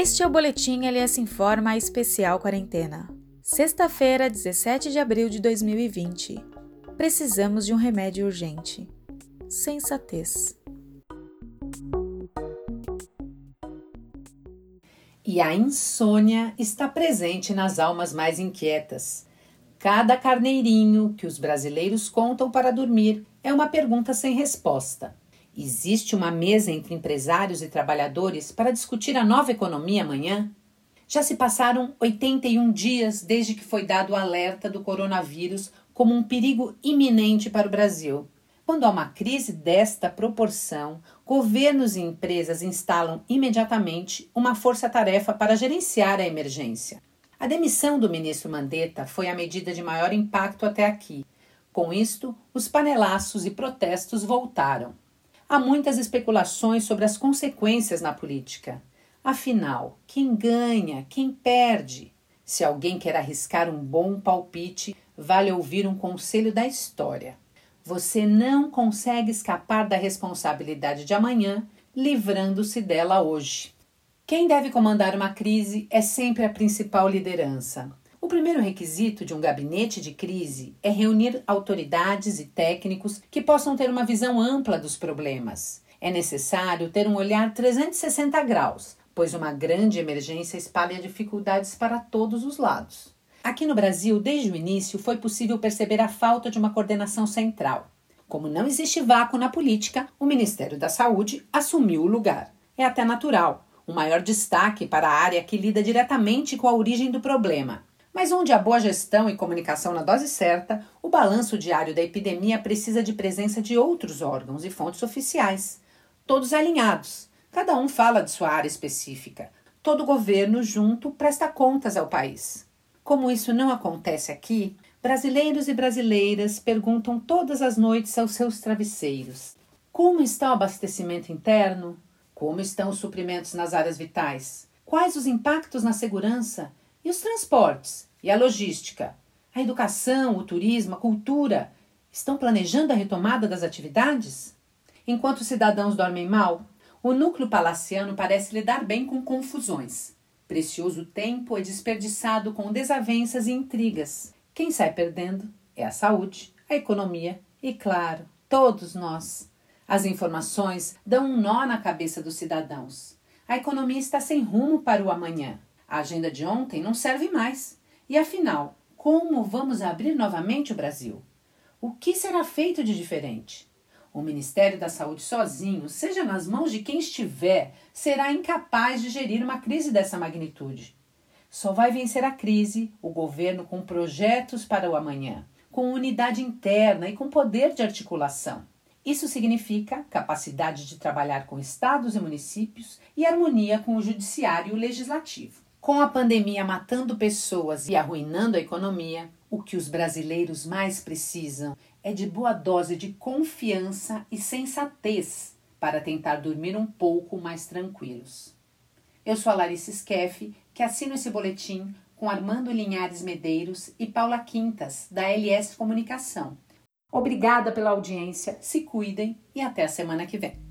Este é o Boletim LS Informa Especial Quarentena. Sexta-feira, 17 de abril de 2020. Precisamos de um remédio urgente. Sensatez. E a insônia está presente nas almas mais inquietas. Cada carneirinho que os brasileiros contam para dormir é uma pergunta sem resposta. Existe uma mesa entre empresários e trabalhadores para discutir a nova economia amanhã? Já se passaram 81 dias desde que foi dado o alerta do coronavírus como um perigo iminente para o Brasil. Quando há uma crise desta proporção, governos e empresas instalam imediatamente uma força-tarefa para gerenciar a emergência. A demissão do ministro Mandetta foi a medida de maior impacto até aqui. Com isto, os panelaços e protestos voltaram. Há muitas especulações sobre as consequências na política. Afinal, quem ganha, quem perde? Se alguém quer arriscar um bom palpite, vale ouvir um conselho da história. Você não consegue escapar da responsabilidade de amanhã, livrando-se dela hoje. Quem deve comandar uma crise é sempre a principal liderança. O primeiro requisito de um gabinete de crise é reunir autoridades e técnicos que possam ter uma visão ampla dos problemas. É necessário ter um olhar 360 graus, pois uma grande emergência espalha dificuldades para todos os lados. Aqui no Brasil, desde o início, foi possível perceber a falta de uma coordenação central. Como não existe vácuo na política, o Ministério da Saúde assumiu o lugar. É até natural, o maior destaque para a área que lida diretamente com a origem do problema mas onde há boa gestão e comunicação na dose certa, o balanço diário da epidemia precisa de presença de outros órgãos e fontes oficiais, todos alinhados. Cada um fala de sua área específica. Todo governo junto presta contas ao país. Como isso não acontece aqui, brasileiros e brasileiras perguntam todas as noites aos seus travesseiros: como está o abastecimento interno? Como estão os suprimentos nas áreas vitais? Quais os impactos na segurança? E os transportes? E a logística? A educação, o turismo, a cultura estão planejando a retomada das atividades? Enquanto os cidadãos dormem mal, o núcleo palaciano parece lidar bem com confusões. Precioso tempo é desperdiçado com desavenças e intrigas. Quem sai perdendo é a saúde, a economia e, claro, todos nós. As informações dão um nó na cabeça dos cidadãos. A economia está sem rumo para o amanhã. A agenda de ontem não serve mais. E afinal, como vamos abrir novamente o Brasil? O que será feito de diferente? O Ministério da Saúde sozinho, seja nas mãos de quem estiver, será incapaz de gerir uma crise dessa magnitude. Só vai vencer a crise o governo com projetos para o amanhã, com unidade interna e com poder de articulação. Isso significa capacidade de trabalhar com estados e municípios e harmonia com o judiciário e o legislativo. Com a pandemia matando pessoas e arruinando a economia, o que os brasileiros mais precisam é de boa dose de confiança e sensatez para tentar dormir um pouco mais tranquilos. Eu sou a Larissa Skeff, que assino esse boletim com Armando Linhares Medeiros e Paula Quintas, da LS Comunicação. Obrigada pela audiência, se cuidem e até a semana que vem.